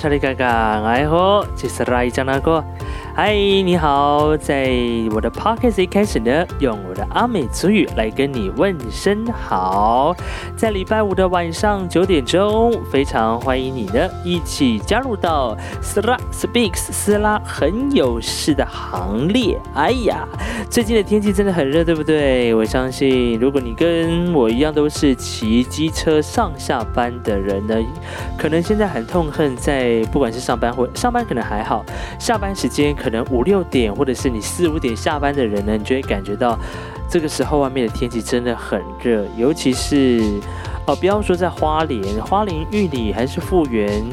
波隆啊，沙里嘎嘎，哎吼，这是来讲那个。嗨，你好！在我的 podcast 一开始呢，用我的阿美族语来跟你问声好。在礼拜五的晚上九点钟，非常欢迎你呢一起加入到斯拉 speaks 斯拉很有事的行列。哎呀，最近的天气真的很热，对不对？我相信，如果你跟我一样都是骑机车上下班的人呢，可能现在很痛恨在不管是上班或上班可能还好，下班时间。可能五六点，或者是你四五点下班的人呢，你就会感觉到这个时候外面的天气真的很热，尤其是哦，不要说在花莲、花莲玉里还是复原，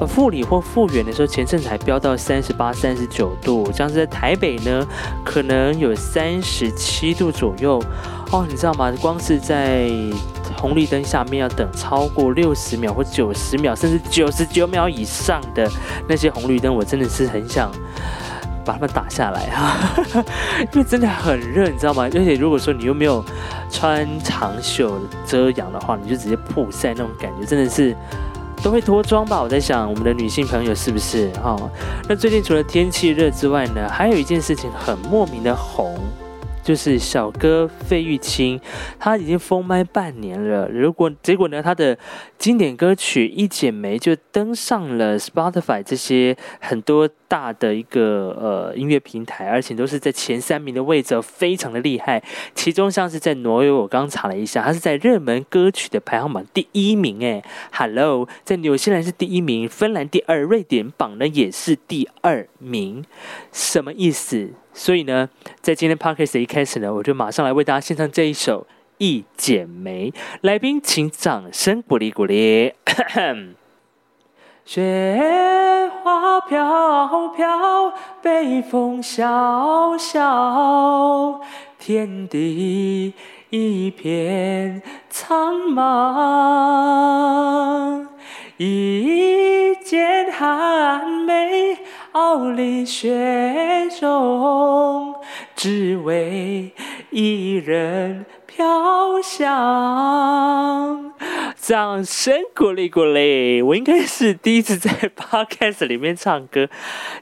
呃，富里或复原的时候，前阵子还飙到三十八、三十九度，像是在台北呢，可能有三十七度左右哦，你知道吗？光是在红绿灯下面要等超过六十秒或九十秒，甚至九十九秒以上的那些红绿灯，我真的是很想把它们打下来啊！因为真的很热，你知道吗？而且如果说你又没有穿长袖遮阳的话，你就直接曝晒那种感觉，真的是都会脱妆吧？我在想，我们的女性朋友是不是？哦，那最近除了天气热之外呢，还有一件事情很莫名的红。就是小哥费玉清，他已经封麦半年了。如果结果呢，他的经典歌曲《一剪梅》就登上了 Spotify 这些很多大的一个呃音乐平台，而且都是在前三名的位置，非常的厉害。其中像是在挪威，我刚查了一下，它是在热门歌曲的排行榜第一名。哎，Hello，在纽西兰是第一名，芬兰第二，瑞典榜呢也是第二名，什么意思？所以呢，在今天 podcast 一开始呢，我就马上来为大家献上这一首《一剪梅》。来宾，请掌声鼓励鼓励。雪花飘飘，北风萧萧，天地一片苍茫。一剪寒梅。傲立雪中，只为一人飘香。掌声鼓励鼓励！我应该是第一次在 podcast 里面唱歌。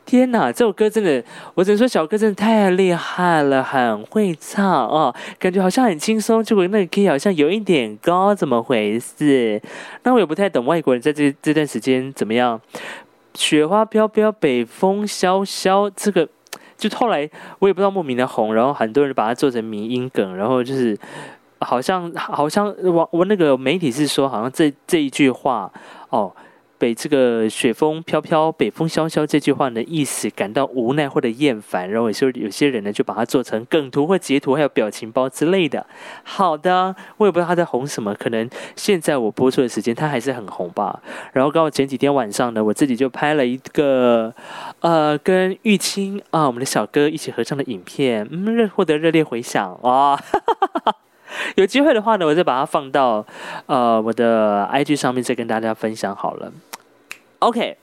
天哪，这首歌真的，我只能说小哥真的太厉害了，很会唱哦，感觉好像很轻松，结果那个 key 好像有一点高，怎么回事？那我也不太懂外国人在这这段时间怎么样。雪花飘飘，北风萧萧，这个就后来我也不知道莫名的红，然后很多人把它做成迷音梗，然后就是好像好像我我那个媒体是说，好像这这一句话哦。被这个“雪风飘飘，北风萧萧”这句话的意思感到无奈或者厌烦，然后有时候有些人呢就把它做成梗图或截图，还有表情包之类的。好的，我也不知道他在红什么，可能现在我播出的时间他还是很红吧。然后刚好前几天晚上呢，我自己就拍了一个呃跟玉清啊我们的小哥一起合唱的影片，嗯，获得热烈回响哇。有机会的话呢，我再把它放到呃我的 IG 上面，再跟大家分享好了。OK，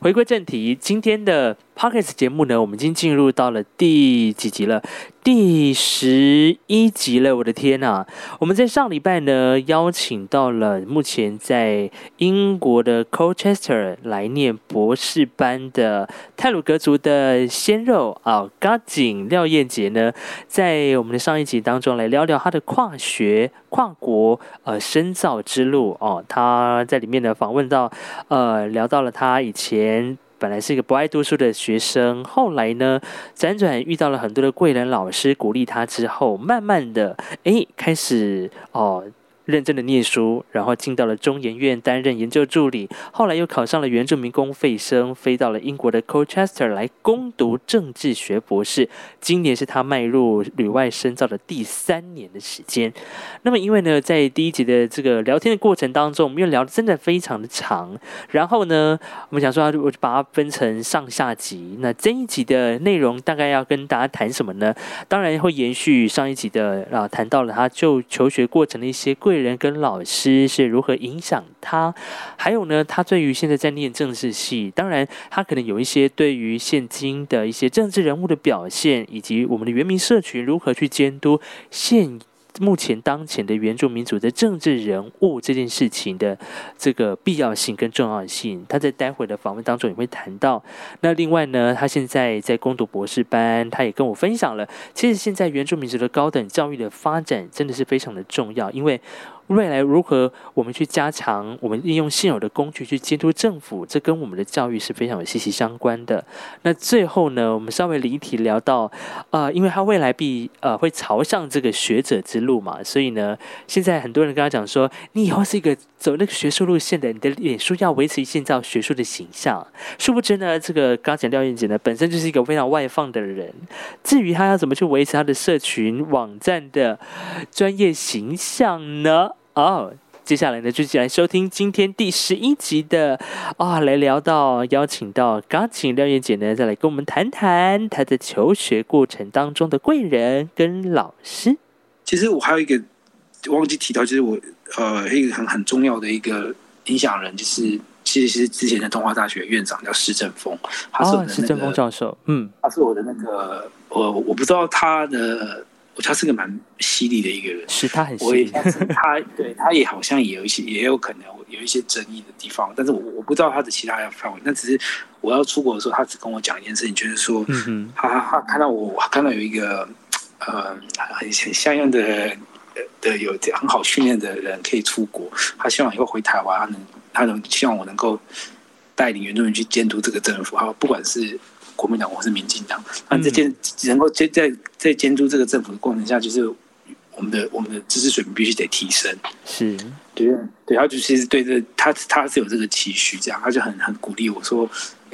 回归正题，今天的 Podcast 节目呢，我们已经进入到了第几集了？第十一集了，我的天呐！我们在上礼拜呢，邀请到了目前在英国的 Colchester 来念博士班的泰鲁格族的鲜肉啊，嘎井廖燕杰呢，在我们的上一集当中来聊聊他的跨学、跨国呃深造之路哦。他在里面呢访问到呃，聊到了他以前。本来是一个不爱读书的学生，后来呢，辗转遇到了很多的贵人老师鼓励他之后，慢慢的，哎，开始哦。认真的念书，然后进到了中研院担任研究助理，后来又考上了原住民公费生，飞到了英国的 Colchester 来攻读政治学博士。今年是他迈入旅外深造的第三年的时间。那么，因为呢，在第一集的这个聊天的过程当中，我们又聊的真的非常的长，然后呢，我们想说，我就把它分成上下集。那这一集的内容大概要跟大家谈什么呢？当然会延续上一集的啊，谈到了他就求学过程的一些贵。人跟老师是如何影响他？还有呢，他对于现在在念政治系，当然他可能有一些对于现今的一些政治人物的表现，以及我们的原民社群如何去监督现目前当前的原住民族的政治人物这件事情的这个必要性跟重要性。他在待会的访问当中也会谈到。那另外呢，他现在在攻读博士班，他也跟我分享了，其实现在原住民族的高等教育的发展真的是非常的重要，因为。未来如何我们去加强我们利用现有的工具去监督政府，这跟我们的教育是非常有息息相关的。那最后呢，我们稍微离题聊到，呃，因为他未来必呃会朝向这个学者之路嘛，所以呢，现在很多人跟他讲说，你以后是一个走那个学术路线的，你的脸书要维持建造学术的形象。殊不知呢，这个刚讲廖燕姐呢，本身就是一个非常外放的人。至于他要怎么去维持他的社群网站的专业形象呢？哦，接下来呢，就来收听今天第十一集的啊，来聊到邀请到钢琴廖燕姐呢，再来跟我们谈谈她的求学过程当中的贵人跟老师。其实我还有一个忘记提到，就是我呃一个很很重要的一个影响人，就是其实是之前的东华大学院长叫施正峰，他是我的施正峰教授，嗯，他是我的那个我我不知道他的。他是个蛮犀利的一个人，是他很犀利。他对他也好像也有一些，也有可能有一些争议的地方，但是我我不知道他的其他范围。那只是我要出国的时候，他只跟我讲一件事情，就是说，嗯他他看到我，看到有一个呃很很像样的的有很好训练的人可以出国，他希望以后回台湾，他能他能希望我能够带领原住民去监督这个政府，还有不管是。国民党或是民进党，那这监能够在在在监督这个政府的过程下，就是我们的我们的知识水平必须得提升。是，对对，他就其实对这他他是有这个期许，这样他就很很鼓励我说，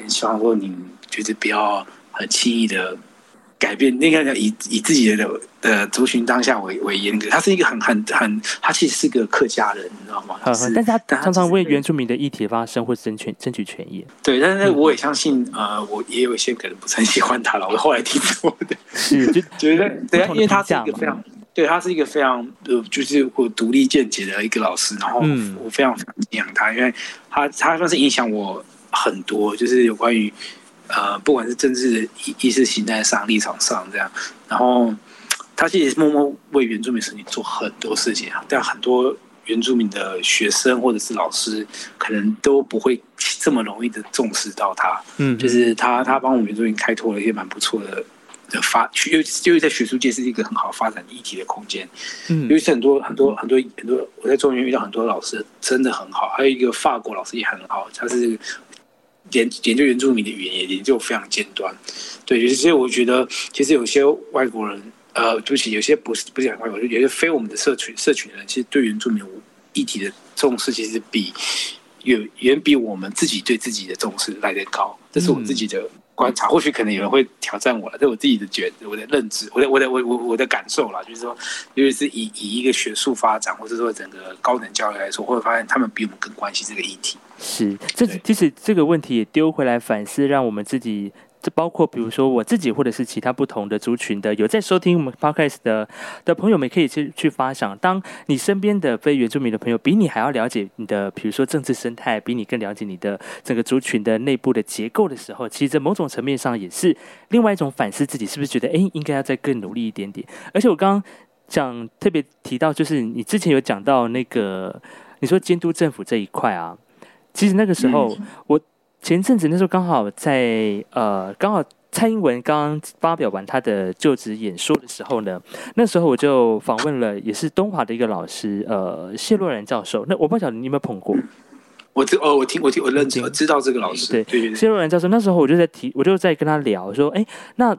希望说你就是不要很轻易的。改变那个以以自己的的族群当下为为严格，他是一个很很很，他其实是个客家人，你知道吗？但是他常常为原住民的议题发声或争权争取权益。对，但是我也相信，呃，我也有一些可能不是很喜欢他了。我后来听说的，是就 觉得对，因为他是一个非常，对他是一个非常呃，就是我独立见解的一个老师，然后我非常非常敬仰他，因为他他算是影响我很多，就是有关于。呃，不管是政治意意识形态上、立场上这样，然后他其实默默为原住民生情做很多事情啊，但很多原住民的学生或者是老师，可能都不会这么容易的重视到他。嗯，就是他他帮我们原住民开拓了一些蛮不错的的发，尤尤其在学术界是一个很好发展议题的空间。嗯，尤其是很多很多很多很多，我在中原遇到很多老师真的很好，还有一个法国老师也很好，他是。研研究原住民的语言也研究非常尖端，对，有些我觉得其实有些外国人，呃，对不起，有些不是不是讲外国人，有些非我们的社群社群的人，其实对原住民议题的重视，其实比远远比我们自己对自己的重视来得高。这是我自己的观察，或许可能有人会挑战我了，这是我自己的觉，我的认知，我的我的我我我的感受啦，就是说，尤其是以以一个学术发展，或者说整个高等教育来说，会发现他们比我们更关心这个议题。是，这其实这个问题也丢回来反思，让我们自己，这包括比如说我自己，或者是其他不同的族群的有在收听我们 podcast 的的朋友们，可以去去发想，当你身边的非原住民的朋友比你还要了解你的，比如说政治生态，比你更了解你的整个族群的内部的结构的时候，其实在某种层面上也是另外一种反思自己，是不是觉得哎，应该要再更努力一点点。而且我刚刚讲特别提到，就是你之前有讲到那个你说监督政府这一块啊。其实那个时候，我前阵子那时候刚好在呃，刚好蔡英文刚刚发表完他的就职演说的时候呢，那时候我就访问了也是东华的一个老师，呃，谢洛然教授。那我不晓得你有没有碰过？我知哦，我听我听我认真，我知道这个老师。对对对，谢洛然教授。那时候我就在提，我就在跟他聊说，哎，那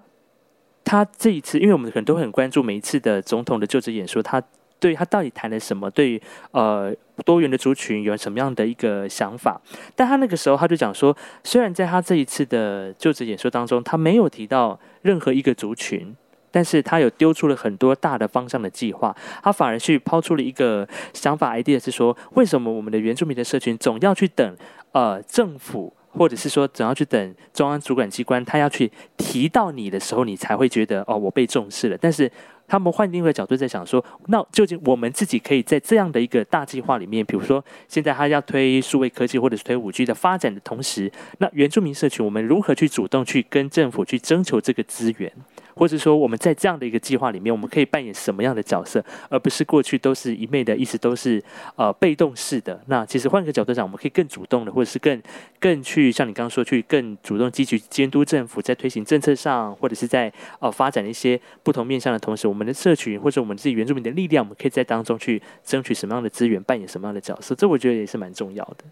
他这一次，因为我们可能都很关注每一次的总统的就职演说，他。对他到底谈了什么？对呃多元的族群有什么样的一个想法？但他那个时候他就讲说，虽然在他这一次的就职演说当中，他没有提到任何一个族群，但是他有丢出了很多大的方向的计划。他反而去抛出了一个想法 idea，是说为什么我们的原住民的社群总要去等呃政府，或者是说怎样去等中央主管机关，他要去提到你的时候，你才会觉得哦我被重视了。但是他们换另外一个角度在想说，那究竟我们自己可以在这样的一个大计划里面，比如说现在他要推数位科技或者是推五 G 的发展的同时，那原住民社群我们如何去主动去跟政府去征求这个资源，或者说我们在这样的一个计划里面，我们可以扮演什么样的角色，而不是过去都是一昧的，一直都是呃被动式的。那其实换个角度讲，我们可以更主动的，或者是更更去像你刚刚说，去更主动积极监督政府在推行政策上，或者是在呃发展一些不同面向的同时，我们的社群或者我们自己原住民的力量，我们可以在当中去争取什么样的资源，扮演什么样的角色，这我觉得也是蛮重要的。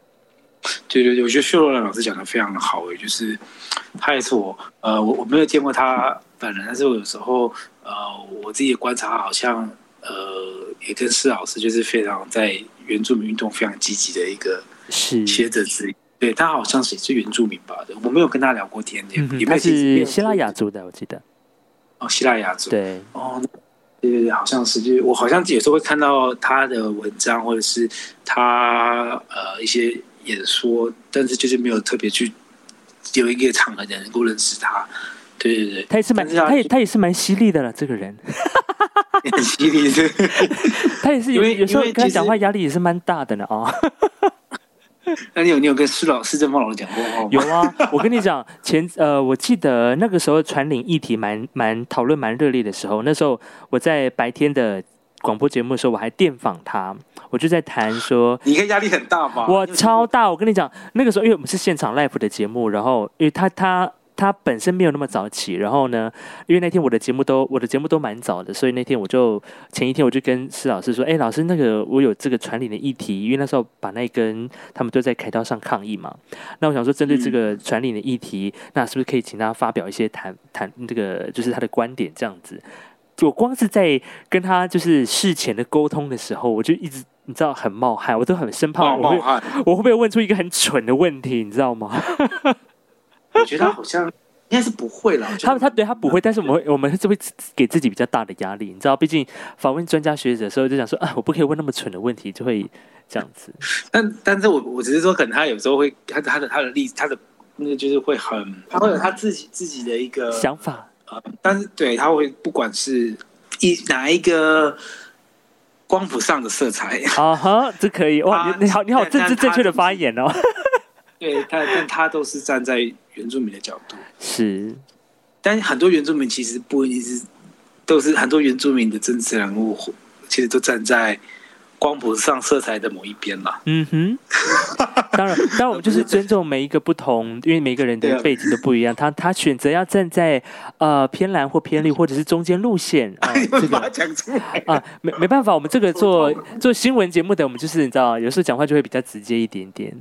对对对，我觉得薛罗兰老师讲的非常的好诶，就是他也是我呃，我我没有见过他本人，但是我有时候呃，我自己的观察好像呃，也跟施老师就是非常在原住民运动非常积极的一个学者之一。对他好像是也是原住民吧的，我没有跟他聊过天，也也他是希腊雅族的，我记得。哦，希腊雅族。对。哦，对对对，好像是，就是我好像有时候会看到他的文章，或者是他呃一些。演说，但是就是没有特别去有一个场合的能够认识他。对对对，他也是蛮，他也他也是蛮犀利的了。这个人很 犀利，他也是有有时候跟他讲话压力也是蛮大的呢啊。那你有你有跟施老施正茂老师讲过话吗？有啊，我跟你讲，前呃，我记得那个时候传领议题蛮蛮讨论蛮热烈的时候，那时候我在白天的。广播节目的时候，我还电访他，我就在谈说，你看压力很大吗？我超大，我跟你讲，那个时候因为我们是现场 live 的节目，然后因为他他他本身没有那么早起，然后呢，因为那天我的节目都我的节目都蛮早的，所以那天我就前一天我就跟施老师说，哎，老师那个我有这个传领的议题，因为那时候把那根他们都在开刀上抗议嘛，那我想说针对这个传领的议题，那是不是可以请他发表一些谈谈这个就是他的观点这样子。我光是在跟他就是事前的沟通的时候，我就一直你知道很冒汗，我都很生怕我会我会不会问出一个很蠢的问题，你知道吗？我觉得他好像应该是不会了。他他对他不会，但是我们会我们是会给自己比较大的压力，你知道，毕竟访问专家学者的时候就想说啊，我不可以问那么蠢的问题，就会这样子。但但是我我只是说，可能他有时候会他他的他的例子他的那个就是会很，他会有他自己自己的一个想法。但是，对他会不管是一哪一个光谱上的色彩啊哈，这可以哇！你你好，你好，政治正确的发言哦。对，但但他都是站在原住民的角度是，但很多原住民其实不一定是，都是很多原住民的政治人物，其实都站在。光谱上色彩的某一边嘛，嗯哼，当然，当然我们就是尊重每一个不同，因为每个人的背景都不一样，他他选择要站在呃偏蓝或偏绿或者是中间路线 啊，这个。讲出来。啊，没没办法，我们这个做 做新闻节目的，我们就是你知道，有时候讲话就会比较直接一点点。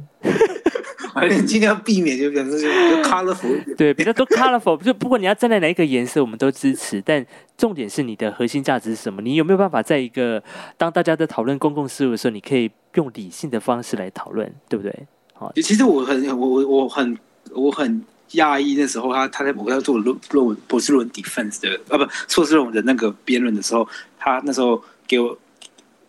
尽量避免，就比较 colorful 对，比较多 colorful。就不管你要站在哪一个颜色，我们都支持。但重点是你的核心价值是什么？你有没有办法在一个当大家在讨论公共事务的时候，你可以用理性的方式来讨论，对不对？好，其实我很我我我很我很讶异那时候他他在我要做论论文博士论文 defense 的啊不硕士论文的那个辩论的时候，他那时候给我。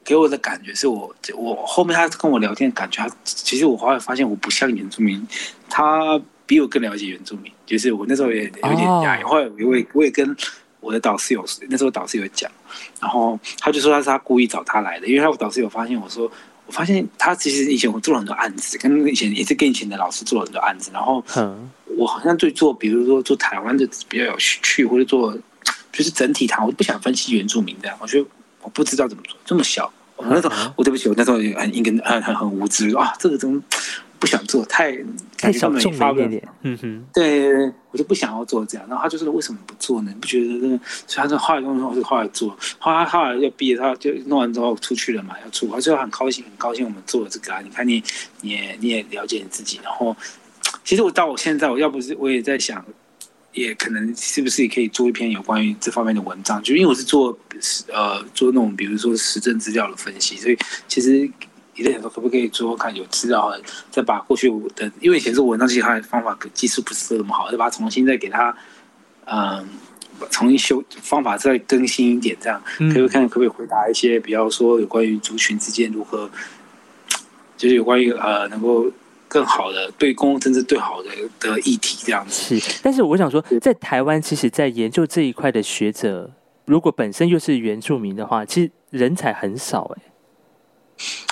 给我的感觉是我我后面他跟我聊天感觉，他其实我后来发现我不像原住民，他比我更了解原住民。就是我那时候也有点讶异，后来我也我也跟我的导师有那时候导师有讲，然后他就说他是他故意找他来的，因为他导师有发现我说我发现他其实以前我做了很多案子，跟以前也是跟以前的老师做了很多案子，然后我好像对做比如说做台湾的比较有趣，或者做就是整体谈，我不想分析原住民这样，我觉得。我不知道怎么做，这么小，我那时候，我对不起，我那时候很应该很很很无知啊，这个怎么不想做，太太小众一点点，嗯哼，对，我就不想要做这样。然后他就说为什么不做呢？你不觉得？所以他说后来跟我说，我就后来做，后来后来要毕业，他就弄完之后出去了嘛，要出，他就很高兴，很高兴我们做了这个啊。你看你，你也你也了解你自己。然后，其实我到我现在，我要不是我也在想。也可能是不是也可以做一篇有关于这方面的文章？就因为我是做呃做那种比如说实证资料的分析，所以其实也在想说可不可以做看有资料，再把过去我的因为以前是文章其实它的方法技术不是那么好，再把它重新再给它嗯重新修方法再更新一点，这样可以看可不可以回答一些比较说有关于族群之间如何，就是有关于呃能够。更好的对公共政治最好的的议题这样子是，但是我想说，在台湾，其实，在研究这一块的学者，如果本身又是原住民的话，其实人才很少哎。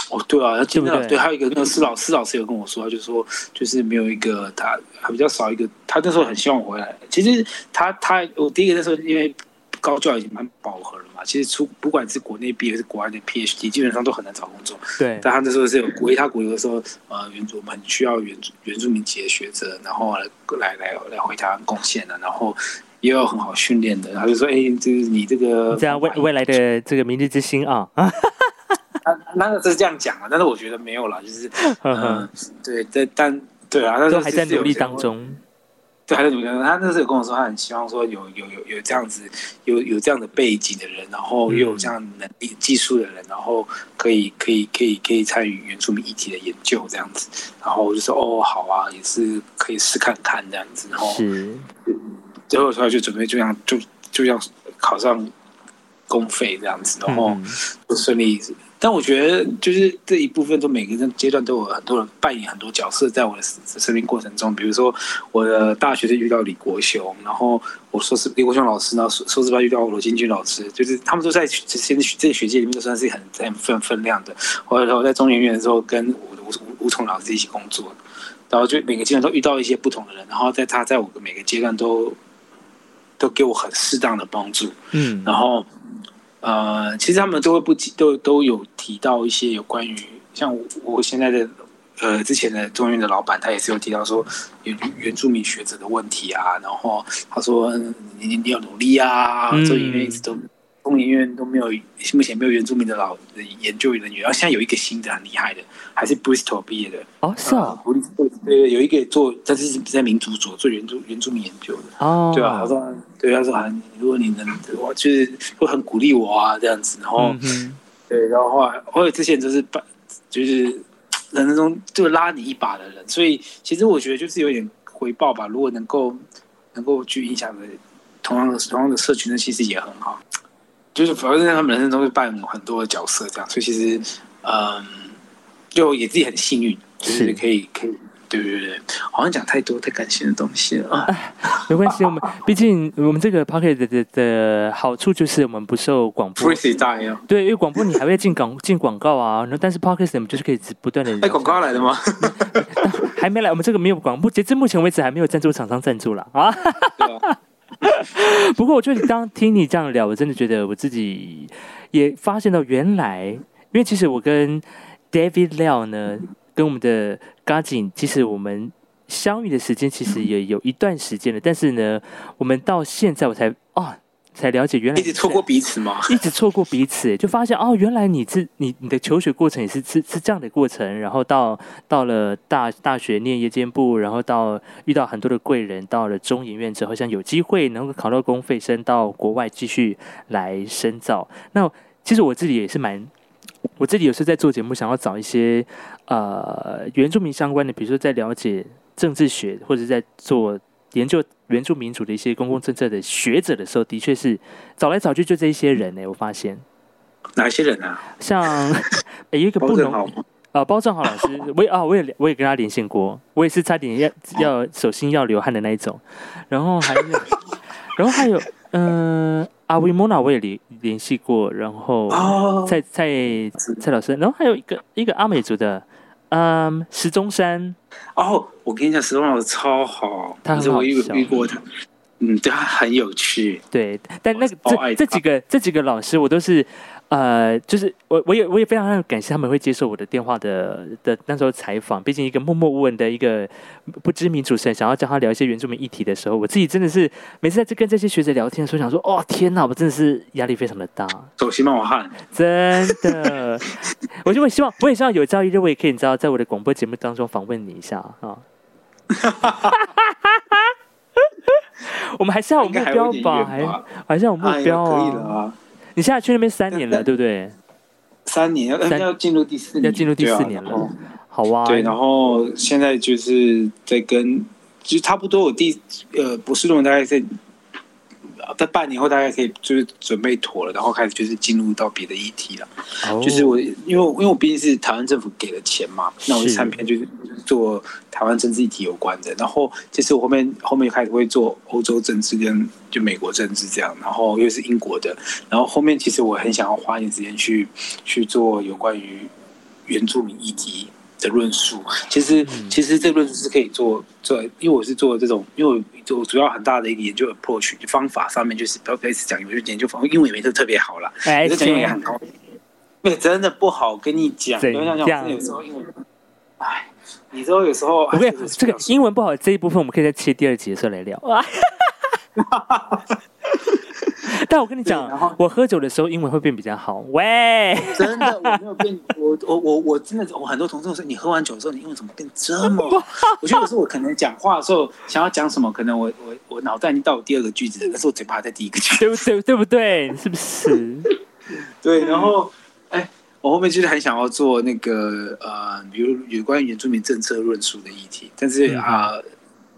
哦，对啊，真的对，还有一个那个施老施老师有跟我说，他就说就是没有一个他还比较少一个，他那时候很希望我回来。其实他他我第一个那时候因为高教已经蛮饱和了嘛，其实出不管是国内毕业还是国外的 PhD，基本上都很难找工作。对，但他那时候是有鼓励他国有的时候，呃，原住们需要原原住民籍的学者，然后来来来来回台湾贡献的，然后。也有很好训练的，他就说：“哎，就是你这个这样未未来的这个明日之星啊。”啊那个是这样讲啊，但是我觉得没有了，就是嗯，对，但但对啊，都还在努力当中。对，还在努力当中。他那时候有跟我说，他很希望说有有有有这样子有有这样的背景的人，然后又有这样能力技术的人，然后可以可以可以可以参与原住民议题的研究这样子。然后我就说：“哦，好啊，也是可以试看看这样子。”然后。最后出来就准备，就像就就像考上公费这样子，然后就顺利。但我觉得，就是这一部分，都每个阶段都有很多人扮演很多角色，在我的生命过程中。比如说，我的大学就遇到李国雄，然后我说是李国雄老师，然后硕士班遇到罗金军老师，就是他们都在这些这些学界里面都算是很很分分量的。后来我在中研院的时候，跟吴吴吴崇老师一起工作，然后就每个阶段都遇到一些不同的人，然后在他在我的每个阶段都。都给我很适当的帮助，嗯，然后，呃，其实他们都会不都都有提到一些有关于像我现在的呃之前的中院的老板，他也是有提到说原原住民学者的问题啊，然后他说你你要努力啊，所以因为一直都。中研院都没有，目前没有原住民的老研究人员。然后现在有一个新的很厉害的，还是 Bristol 毕业的哦，是啊，对对，有一个做，他是在民族所做原住原住民研究的哦，对啊，好像对他说，如果你能，我就是会很鼓励我啊，这样子，然后对，然后后来，后来之前就是把，就是人生中就拉你一把的人，所以其实我觉得就是有点回报吧。如果能够能够去影响的同样的同样的社群，那其实也很好。就是反正在他们人生中会扮演很多的角色，这样，所以其实，嗯，就也自己很幸运，就是可以可以，对对对，好像讲太多太感性的东西了啊。没关系，我们毕竟我们这个 p o c k e t 的的好处就是我们不受广播对，因为广播你还会进广进广告啊，然后但是 p o c k e t 我们就是可以不断的。哎，广告来的吗？还没来，我们这个没有广播，截至目前为止还没有赞助厂商赞助了啊。不过，我就当听你这样聊，我真的觉得我自己也发现到，原来，因为其实我跟 David Liao 呢，跟我们的 Gajin，其实我们相遇的时间其实也有一段时间了，但是呢，我们到现在我才哦。才了解原来一直错过彼此吗？一直错过彼此，就发现哦，原来你是你你的求学过程也是是是这样的过程，然后到到了大大学念夜间部，然后到遇到很多的贵人，到了中研院之后，像有机会能够考到公费生到国外继续来深造。那其实我自己也是蛮，我自己有时候在做节目，想要找一些呃原住民相关的，比如说在了解政治学或者在做。研究原住民族的一些公共政策的学者的时候，的确是找来找去就这一些人呢。我发现哪些人啊？像有一个不能啊，包正豪老师，我也啊，我也我也跟他连线过，我也是差点要要手心要流汗的那一种。然后还有，然后还有，嗯，阿维莫娜我也联联系过，然后蔡蔡蔡老师，然后还有一个一个阿美族的。嗯，石中山哦，我跟你讲，石中老师超好，他很好笑，遇过他，嗯，对他很有趣，对，但那个这这几个这几个老师，我都是。呃，就是我，我也，我也非常感谢他们会接受我的电话的的那时候采访。毕竟一个默默无闻的一个不知名主持人，想要教他聊一些原住民议题的时候，我自己真的是每次在这跟这些学者聊天的时候，想说，哦，天哪，我真的是压力非常的大，手心冒汗，真的。我就会希望，我也希望有朝一日我也可以，你知道，在我的广播节目当中访问你一下啊。我们还是要有目标吧，还还是要有目标啊。你现在去那边三年了，对不对？三年要要进入第四年，要进入第四年了。好啊。对，然后现在就是在跟，其实差不多，我第呃博士论文大概在。在半年后，大概可以就是准备妥了，然后开始就是进入到别的议题了。就是我，因为因为我毕竟是台湾政府给的钱嘛，那我参片就是做台湾政治议题有关的。然后其实我后面后面开始会做欧洲政治跟就美国政治这样，然后又是英国的。然后后面其实我很想要花一点时间去去做有关于原住民议题的论述。其实，其实这个论述是可以做做，因为我是做这种，因为我我主要很大的一个研究 approach 方法上面就是不要开始讲，我就研究方英文也没特别好了，哎，讲英文也很高，对，真的不好跟你讲，这样？有时候英文，哎，你知道有时候，我跟这个英文不好这一部分，我们可以在切第二集的时候来聊。但我跟你讲，我喝酒的时候英文会变比较好。喂，真的我没有变，我我我我真的，我很多同事说，你喝完酒之后，你英文怎么变这么？我觉得有时候我可能讲话的时候想要讲什么，可能我我我脑袋已经到第二个句子，但是我嘴巴还在第一个句子，对不对？对不对？是不是？对。然后，哎，我后面就是很想要做那个呃，比如有关于原住民政策论述的议题，但是啊。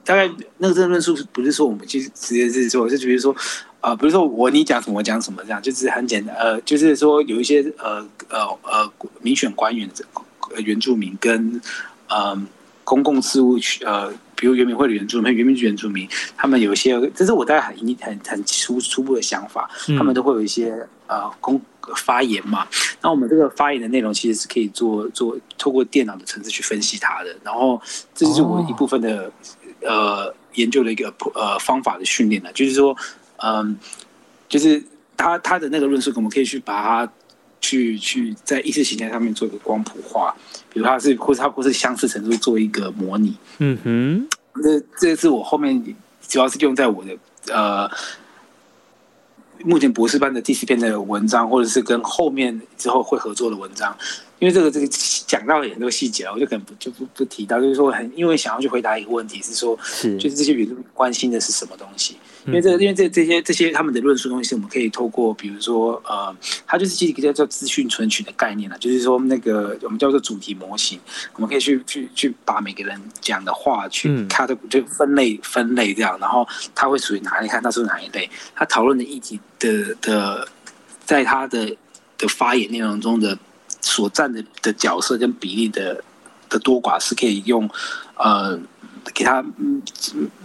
大概那个这个论述不是说我们去直接是说，就比如说，啊，比如说我你讲什么我讲什么这样，就是很简单，呃，就是说有一些呃呃呃民选官员的原住民跟呃公共事务区呃，比如原民会的原住民、原民原住民，他们有一些，这是我大概很很很初初步的想法，他们都会有一些呃公发言嘛。那我们这个发言的内容其实是可以做做透过电脑的层次去分析它的，然后这就是我一部分的。呃，研究的一个呃方法的训练呢，就是说，嗯，就是他他的那个论述，我们可以去把它去去在意识形态上面做一个光谱化，比如他是或者他不是相似程度做一个模拟。嗯哼，这这是我后面主要是用在我的呃目前博士班的第四篇的文章，或者是跟后面之后会合作的文章。因为这个这个讲到很多细节我就可能不就不不提到，就是说很因为想要去回答一个问题，是说，是就是这些民众关心的是什么东西？因为这因为这这些这些他们的论述东西，我们可以透过比如说呃，它就是一个叫做资讯存取的概念了，就是说那个我们叫做主题模型，我们可以去去去把每个人讲的话去看的就分类分类这样，然后它会属于哪一？看它是哪一类？他讨论的议题的的，在他的的发言内容中的。所占的的角色跟比例的的多寡是可以用呃给他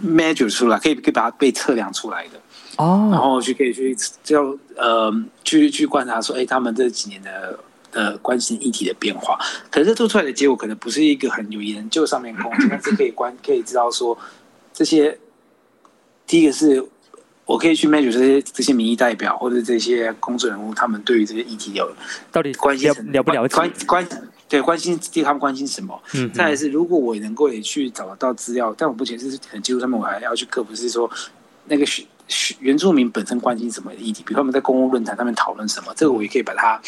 measure 出来，可以可以把它被测量出来的哦，然后去可以去就呃去去观察说，哎，他们这几年的呃关心议题的变化，可是做出来的结果可能不是一个很有研究上面空间，但是可以观可以知道说这些第一个是。我可以去 measure 这些这些民意代表或者这些公众人物，他们对于这些议题有到底关心了不了解？关关对关心对他们关心什么？嗯，再来是如果我能够也去找得到资料，但我目前是很技术上面我还要去克服，是说那个原住民本身关心什么议题，比如他们在公共论坛上面讨论什么，这个我也可以把它。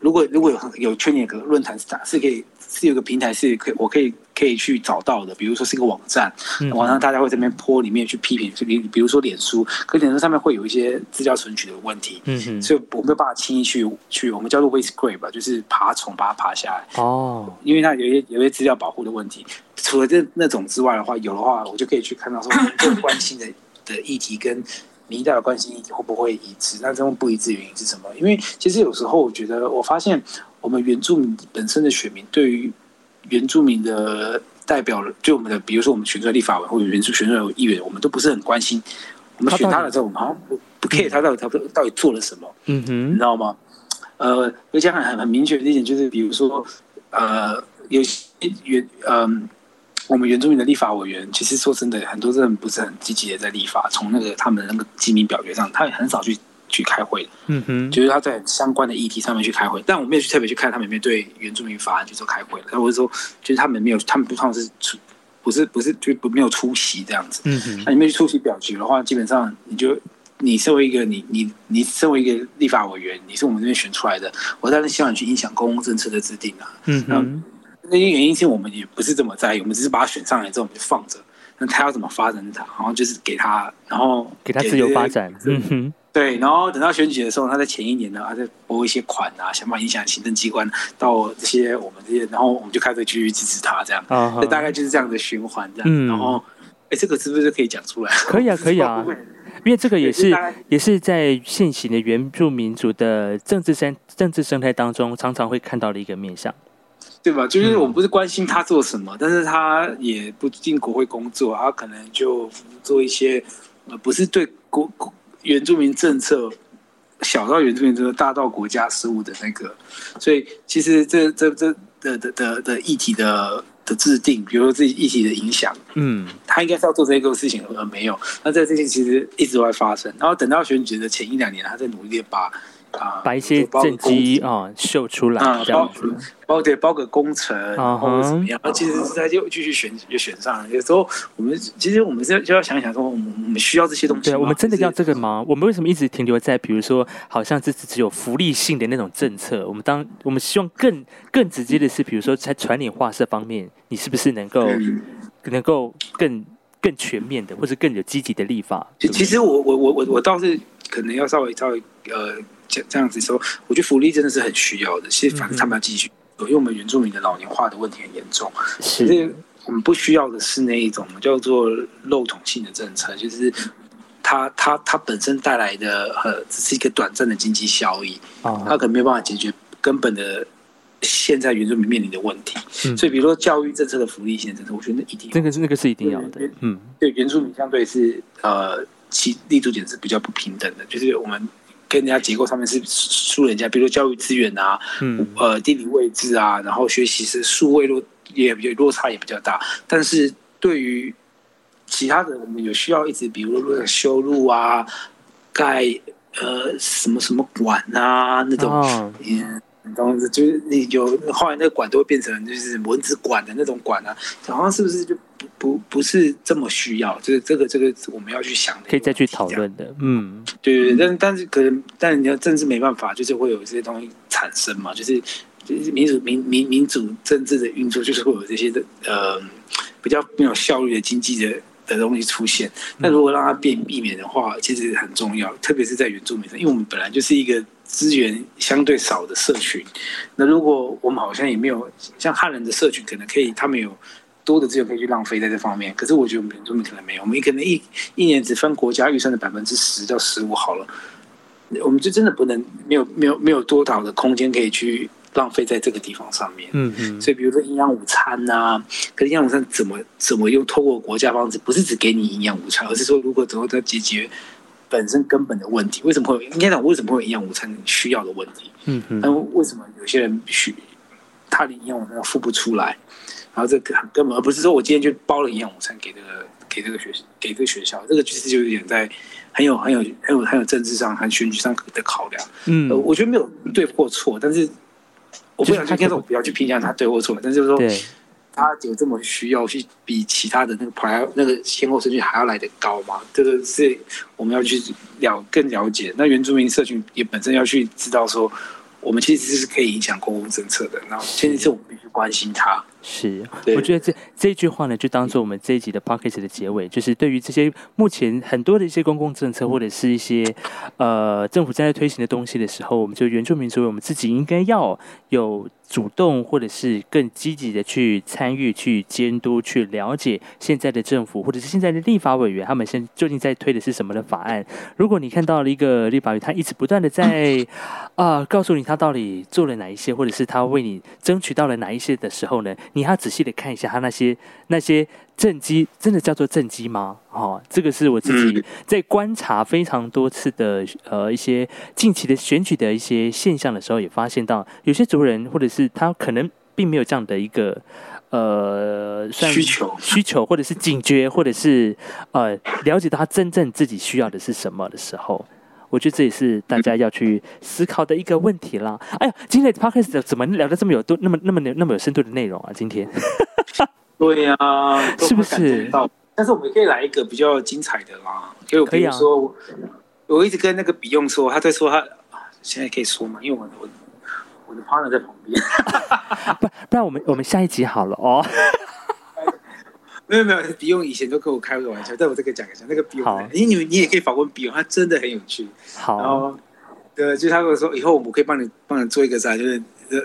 如果如果有有圈有个论坛是是可以是有个平台是可以我可以可以去找到的，比如说是一个网站，网上大家会这边泼里面去批评，就比比如说脸书，可脸书上面会有一些资料存取的问题，嗯哼所以我没有办法轻易去去我们叫做 w a s t scrape 吧，就是爬虫把它爬下来哦，因为它有一些有一些资料保护的问题，除了这那种之外的话，有的话我就可以去看到说 更关心的的议题跟。民代的关系会不会一致？那这种不一致原因是什么？因为其实有时候我觉得，我发现我们原住民本身的选民对于原住民的代表，就我们的，比如说我们选出来立法委或者原住选出来议员，我们都不是很关心。我们选他的时候，我们好像不不 care 他到底他到底做了什么。嗯哼，你知道吗？呃，而且很很很明确的一点就是，比如说呃，有些原嗯。我们原住民的立法委员，其实说真的，很多人不是很积极的在立法。从那个他们那个机民表决上，他也很少去去开会嗯哼，就是他在相关的议题上面去开会，但我没有去特别去看他们有没有对原住民法案去做开会。那我是说，就是他们没有，他们不算是出，不是不是就不没有出席这样子。嗯哼，那你没有去出席表决的话，基本上你就你身为一个你你你身为一个立法委员，你是我们这边选出来的，我当然希望你去影响公共政策的制定啊。嗯哼。那些原因是我们也不是这么在意，我们只是把他选上来之后我们就放着，那他要怎么发展他，然后就是给他，然后给他自由发展。嗯哼，对，然后等到选举的时候，他在前一年呢，他在拨一些款啊，想办法影响行政机关到这些我们这些，然后我们就开始继续支持他，这样，这大概就是这样的循环这样。然后，哎，这个是不是可以讲出来？可以啊，可以啊，因为这个也是也是在现行的原住民族的政治生政治生态当中，常常会看到的一个面向。对吧？就是我们不是关心他做什么，但是他也不进国会工作，他可能就做一些呃，不是对国原住民政策小到原住民政策，大到国家事务的那个。所以其实这这这的的的的议题的的制定，比如说这议题的影响，嗯，他应该是要做这个事情，而没有。那这事情其实一直都在发生，然后等到选举的前一两年，他在努力的把。把一些政绩啊秀出来，这样子，包对包个工程，或者怎么样，然后其实他就继续选就选上了。有时候我们其实我们就就要想想说，我们需要这些东西，对，我们真的要这个吗？我们为什么一直停留在比如说，好像这只有福利性的那种政策？我们当我们希望更更直接的是，比如说在传领画社方面，你是不是能够能够更更全面的，或者更有积极的立法？其实我我我我我倒是可能要稍微稍微呃。这这样子说，我觉得福利真的是很需要的。其实，反正他们要继续，因为我们原住民的老年化的问题很严重。是，我们不需要的是那一种叫做漏统性的政策，就是它它它本身带来的呃，只是一个短暂的经济效益，它可能没有办法解决根本的现在原住民面临的问题。所以，比如说教育政策的福利性政策，我觉得那一定那个是那个是一定要的。嗯，对，原住民相对是呃，其立足点是比较不平等的，就是我们。跟人家结构上面是输人家，比如教育资源啊，嗯，呃，地理位置啊，然后学习是数位落也比较落差也比较大。但是对于其他的，我们有需要一直，比如说修路啊，盖呃什么什么馆啊那种，嗯，当时就是你有后来那个管都会变成就是蚊子管的那种管啊，好像是不是就？不不不是这么需要，就是这个这个我们要去想，可以再去讨论的。嗯，对对，但但是可能，但你要政治没办法，就是会有这些东西产生嘛，就是就是民主民民民主政治的运作，就是会有这些的呃比较没有效率的经济的的东西出现。那如果让它变避免的话，其实很重要，特别是在原住民上，因为我们本来就是一个资源相对少的社群。那如果我们好像也没有像汉人的社群，可能可以他们有。多的资源可以去浪费在这方面，可是我觉得我们原住民可能没有，我们可能一一年只分国家预算的百分之十到十五好了，我们就真的不能没有没有没有多少的空间可以去浪费在这个地方上面。嗯嗯。所以比如说营养午餐呐，可是营养午餐怎么怎么用透过国家方式，不是只给你营养午餐，而是说如果怎么在解决本身根本的问题，为什么会应该讲为什么会有营养午餐需要的问题？嗯嗯。那为什么有些人需他的营养午餐付不出来？然后这个根本而不是说我今天就包了营养午餐给这个给这个学给这个学校，这个其实就有点在很有很有很有很有政治上和选举上的考量。嗯，我觉得没有对或错，但是我不想今天说我不要去评价他对或错，但是说他有这么需要去比其他的那个排那个先后顺序还要来得高吗？这个是我们要去了更了解。那原住民社群也本身要去知道说，我们其实是可以影响公共政策的。然后前提是我们必须关心他。是，我觉得这这句话呢，就当做我们这一集的 p o c k e t 的结尾，就是对于这些目前很多的一些公共政策或者是一些呃政府正在推行的东西的时候，我们就原住民族，我们自己应该要有。主动或者是更积极的去参与、去监督、去了解现在的政府或者是现在的立法委员，他们现究竟在推的是什么的法案？如果你看到了一个立法委员，他一直不断的在 啊告诉你他到底做了哪一些，或者是他为你争取到了哪一些的时候呢，你要仔细的看一下他那些那些。正机真的叫做正机吗？哦，这个是我自己在观察非常多次的呃一些近期的选举的一些现象的时候，也发现到有些族人或者是他可能并没有这样的一个呃需求需求，或者是警觉，或者是呃了解到他真正自己需要的是什么的时候，我觉得这也是大家要去思考的一个问题啦。哎呀，今天的 podcast 怎么聊的这么有多那么那么那么有深度的内容啊？今天。对呀，是不是？但是我们可以来一个比较精彩的啦。就可以说，我一直跟那个比用说，他在说他现在可以说嘛？因为我我我的 partner 在旁边。不，不然我们我们下一集好了哦。没有没有，比用以前都跟我开过玩笑，但我再跟讲一下那个比用，你你你也可以访问比用，他真的很有趣。好，然后对，就他跟我说，以后我们可以帮你帮你做一个啥，就是呃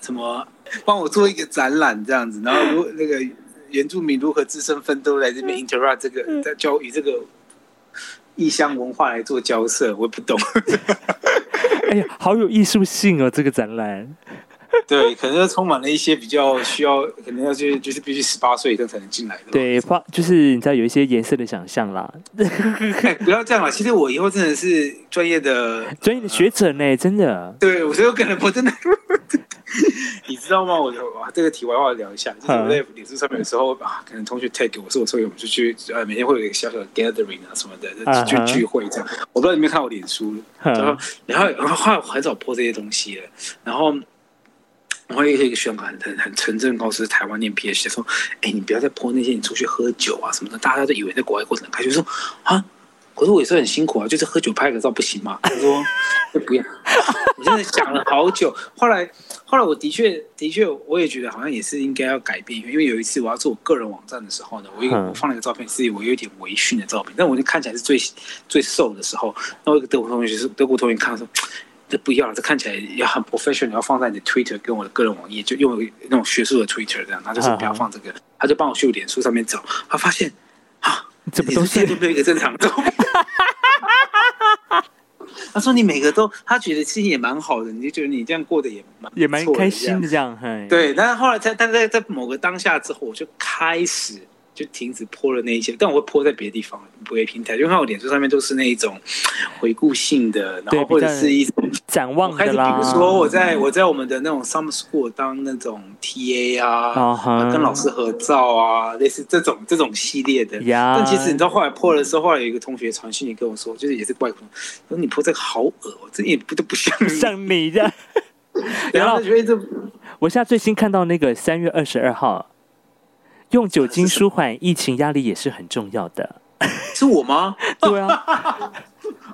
什么。帮我做一个展览这样子，然后如那个原住民如何自身奋斗，来这边 interact 这个在教与这个异乡文化来做交涉，我不懂。哎呀，好有艺术性哦，这个展览。对，可能充满了一些比较需要，可能要去就是必须十八岁以上才能进来的。对，发就是你知道有一些颜色的想象啦。不要这样了，其实我以后真的是专业的 专业的学者呢，真的。对，我觉得可能我真的。你知道吗？我哇，这个题外话聊一下，就是我在脸书上面的时候啊，可能同学 take 我说我说我们就去呃每天会有一个小小的 gathering 啊什么的，就聚会这样。我不知道你有没有看我脸书，然后然后然后后来我很少播这些东西了，然后然后一个一个宣传很很纯正告诉台湾念 P H 说，哎，你不要再泼那些你出去喝酒啊什么的，大家都以为在国外过得很开心，说啊。可是我也是很辛苦啊，就是喝酒拍个照不行吗？他说不要，我真的想了好久。后来，后来我的确的确，我也觉得好像也是应该要改变，因为有一次我要做我个人网站的时候呢，我一个我放了一个照片，是我有点微醺的照片，但我就看起来是最最瘦的时候。那我一个德国同学是德国同学看说，这不要了，这看起来也很 professional，要放在你的 Twitter 跟我的个人网页，就用那种学术的 Twitter 这样。他就是不要放这个，他就帮我去脸书上面找，他发现啊。怎么都是都没有一个正常的。他说：“你每个都，他觉得心情也蛮好的，你就觉得你这样过得也蛮也蛮开心的这样。”对，但是后来在，但在在某个当下之后，我就开始。就停止泼了那一些，但我会泼在别的地方，不会平台。就看我脸书上面都是那一种回顾性的，然后或者是一种展望的啦。比如说我在我在我们的那种 summer school 当那种 TA 啊，跟老师合照啊，类似这种这种系列的。但其实你知道后来泼的时候，后来有一个同学传讯息跟我说，就是也是怪说，说你泼这个好恶，这也不都不像像你这样。然后觉得这，我现在最新看到那个三月二十二号。用酒精舒缓疫情压力也是很重要的，是我吗？对啊，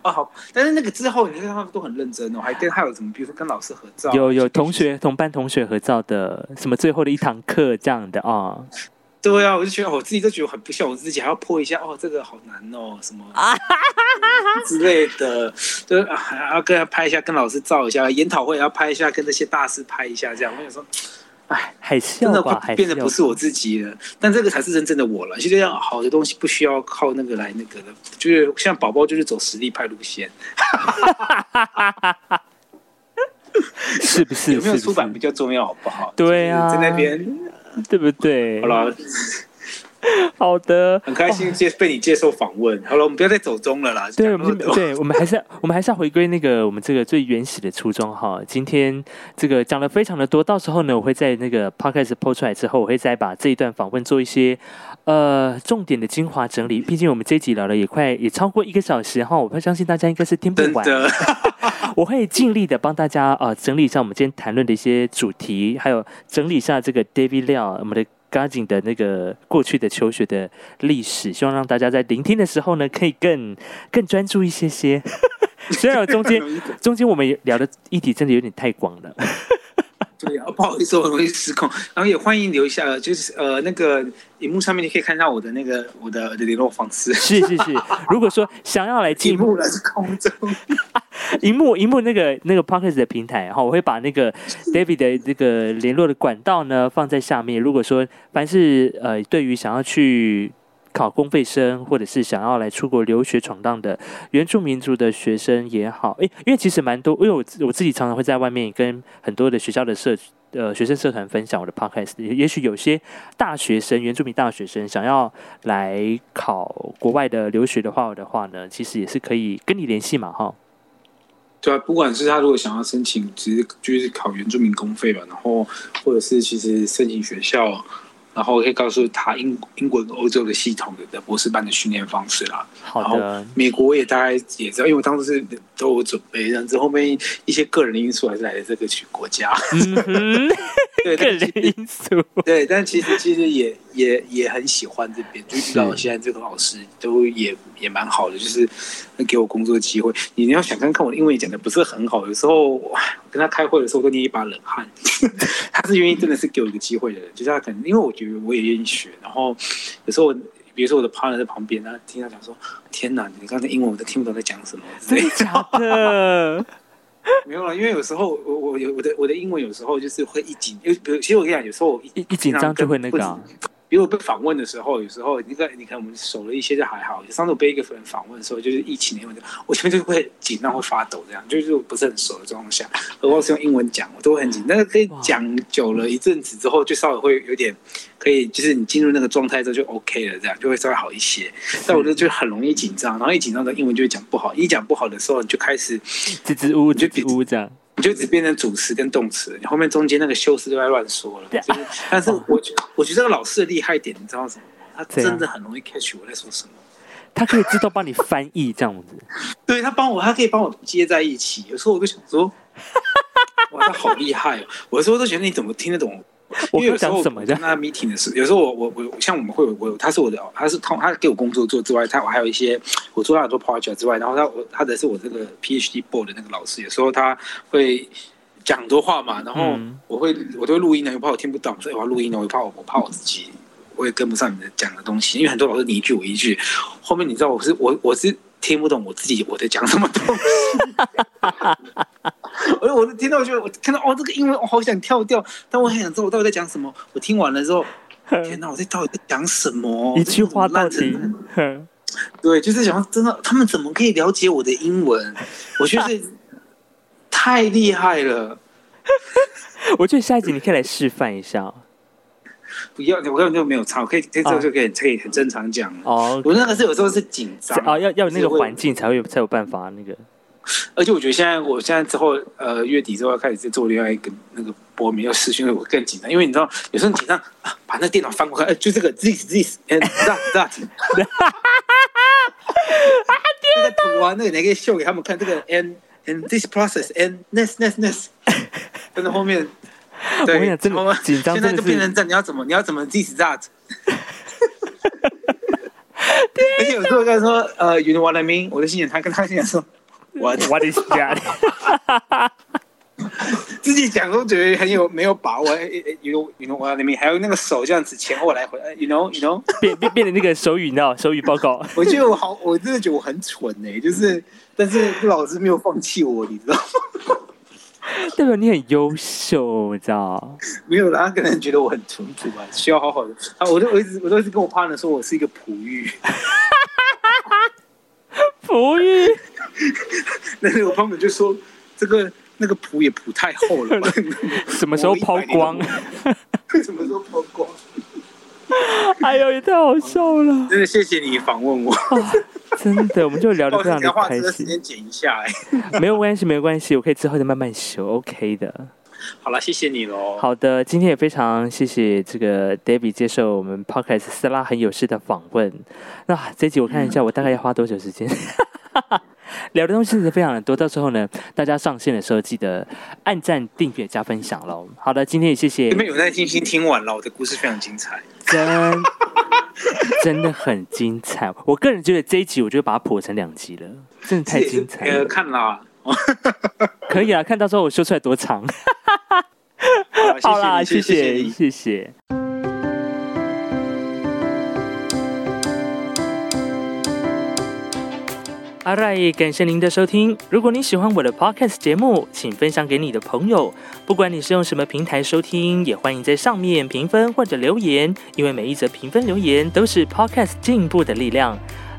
啊 好，但是那个之后，你看他们都很认真哦，还跟还有什么，比如说跟老师合照，有有同学同班同学合照的，什么最后的一堂课这样的啊？对啊，我就觉得我自己都觉得很不像我自己，还要破一下哦，这个好难哦，什么 之类的，就还要跟他拍一下，跟老师照一下，研讨会要拍一下，跟那些大师拍一下，这样我想说。哎，还真的变得不是我自己了，但这个才是真正的我了。其实要好的东西不需要靠那个来那个的，就是像宝宝就是走实力派路线，是不是？有没有出版比较重要，好不好？对啊，在那边对不对？好了。好的，很开心接被你接受访问。好了，我们不要再走中了啦。对，我们对，我们还是要，我们还是要回归那个我们这个最原始的初衷哈。今天这个讲的非常的多，到时候呢，我会在那个 podcast 播出来之后，我会再把这一段访问做一些呃重点的精华整理。毕竟我们这一集聊了也快也超过一个小时哈，我会相信大家应该是听不完。我会尽力的帮大家呃整理一下我们今天谈论的一些主题，还有整理一下这个 David Liao 我们的。赶紧的那个过去的求学的历史，希望让大家在聆听的时候呢，可以更更专注一些些。虽然中间 中间我们聊的议题真的有点太广了。对啊，不好意思，我容易失控。然后也欢迎留下，就是呃，那个荧幕上面你可以看到我的那个我的联络方式。是是是，如果说想要来进幕了是空中，荧幕荧幕那个那个 Pocket 的平台，哈，我会把那个 David 的这个联络的管道呢放在下面。如果说凡是呃，对于想要去。考公费生，或者是想要来出国留学闯荡的原住民族的学生也好，诶，因为其实蛮多，因为我我自己常常会在外面跟很多的学校的社呃学生社团分享我的 podcast，也也许有些大学生原住民大学生想要来考国外的留学的话的话呢，其实也是可以跟你联系嘛，哈。对啊，不管是他如果想要申请，只是就是考原住民公费吧，然后或者是其实申请学校。然后可以告诉他英英国跟欧洲的系统的博士班的训练方式啦。好的。美国也大概也知道，因为我当时是都有准备，然后后面一些个人的因素还是来自这个去国家。对个人因素。对，但其实其实也也也很喜欢这边，就遇到现在这个老师都也也蛮好的，就是给我工作机会。你要想看看我的英文讲的不是很好，有时候跟他开会的时候都捏一把冷汗。他是愿意真的是给我一个机会的人，就是他可能因为我觉得我也愿意学，然后有时候比如说我的 partner 在旁边，他听他讲说：“天哪，你刚才英文我都听不懂在讲什么。”真的假的？没有了，因为有时候我我有我的我的英文有时候就是会一紧，因为比如其实我跟你讲，有时候我一一紧张就会那个。比如被访问的时候，有时候你看，你看我们熟了一些就还好。上次我被一个人访问的时候，就是疫情那会，我前面就会紧张会发抖，这样就是不是很熟的状况下，何况是用英文讲，我都会很紧。但是可以讲久了一阵子之后，就稍微会有点可以，就是你进入那个状态之后就 OK 了，这样就会稍微好一些。但我觉得就很容易紧张，然后一紧张的英文就会讲不好，一讲不好的时候你就开始支支吾吾，就支吾这样。你就只变成主词跟动词，你后面中间那个修饰都在乱说了。但是，我觉我觉得这个老师的厉害点，你知道什么？他真的很容易 catch 我在说什么。他可以自动帮你翻译这样子。对他帮我，他可以帮我接在一起。有时候我就想说，哇，他好厉害哦！我有时候都觉得你怎么听得懂？因为有时候跟他 meeting 的时候，有时候我我我像我们会有我他是我的他是他他给我工作做之外，他我还有一些我做他很多 project 之外，然后他我他的是我这个 PhD board 的那个老师，有时候他会讲很多话嘛，然后我会我都会录音的，又怕我听不懂，所以我要录音的，我怕我我怕我自己我也跟不上你的讲的东西，因为很多老师你一句我一句，后面你知道我是我我是听不懂我自己我在讲什么东西。我我听到就我看到哦，这个英文我好想跳掉，但我很想知道我到底在讲什么。我听完了之后，天哪，我在到底在讲什么？一句话到底？对，就是想真的，他们怎么可以了解我的英文？我觉得 太厉害了。我觉得下一集你可以来示范一下。不要，我根本就没有差，我可以这时候就可以可以很正常讲哦。我那个是有时候是紧张哦，要要有那个环境才会才有办法那个。而且我觉得现在，我现在之后，呃，月底之后要开始在做另外一个那个播名要试训，我更紧张，因为你知道，有时候紧张啊，把那电脑翻过来，哎，就这个 this this and that that，那个图啊，那个你可以秀给他们看，这个 and and this process and next next next，跟着后面，对，真的紧张，现在就变成这样，你要怎么，你要怎么 this that，而且有时候跟他说，呃，you know what I mean，我的心眼，他跟他心眼说。What What is that？自己讲都觉得很有没有把握。You know You know What I mean？还有那个手这样子前后来回。You know You know？变变变成那个手语，你知道？手语报告。我觉得我好，我真的觉得我很蠢哎，就是，但是老师没有放弃我，你知道？代表你很优秀，你知道？没有啦，他可能觉得我很淳朴吧，需要好好的。啊，我都我一直我都一直跟我 partner 说我是一个璞玉。璞玉。那个我朋友就说：“这个那个谱也谱太厚了，什么时候抛光？什么时候抛光？哎呦，也太好笑了！真的谢谢你访问我，真的，我们就聊得非常的开心。时间剪一下，哎，没有关系，没有关系，我可以之后再慢慢修，OK 的。好了，谢谢你喽。好的，今天也非常谢谢这个 Debbie 接受我们 Podcast 斯拉很有事的访问。那这集我看一下，我大概要花多久时间？聊的东西是非常的多，到时候呢，大家上线的时候记得按赞、订阅、加分享喽。好的，今天也谢谢。你们有在静心听完了，我的故事非常精彩，真 真的很精彩。我个人觉得这一集，我就把它剖成两集了，真的太精彩了。看了，可以啊，看到时候我说出来多长。好啦，谢谢，谢谢。阿瑞，感谢您的收听。如果你喜欢我的 podcast 节目，请分享给你的朋友。不管你是用什么平台收听，也欢迎在上面评分或者留言，因为每一则评分留言都是 podcast 进步的力量。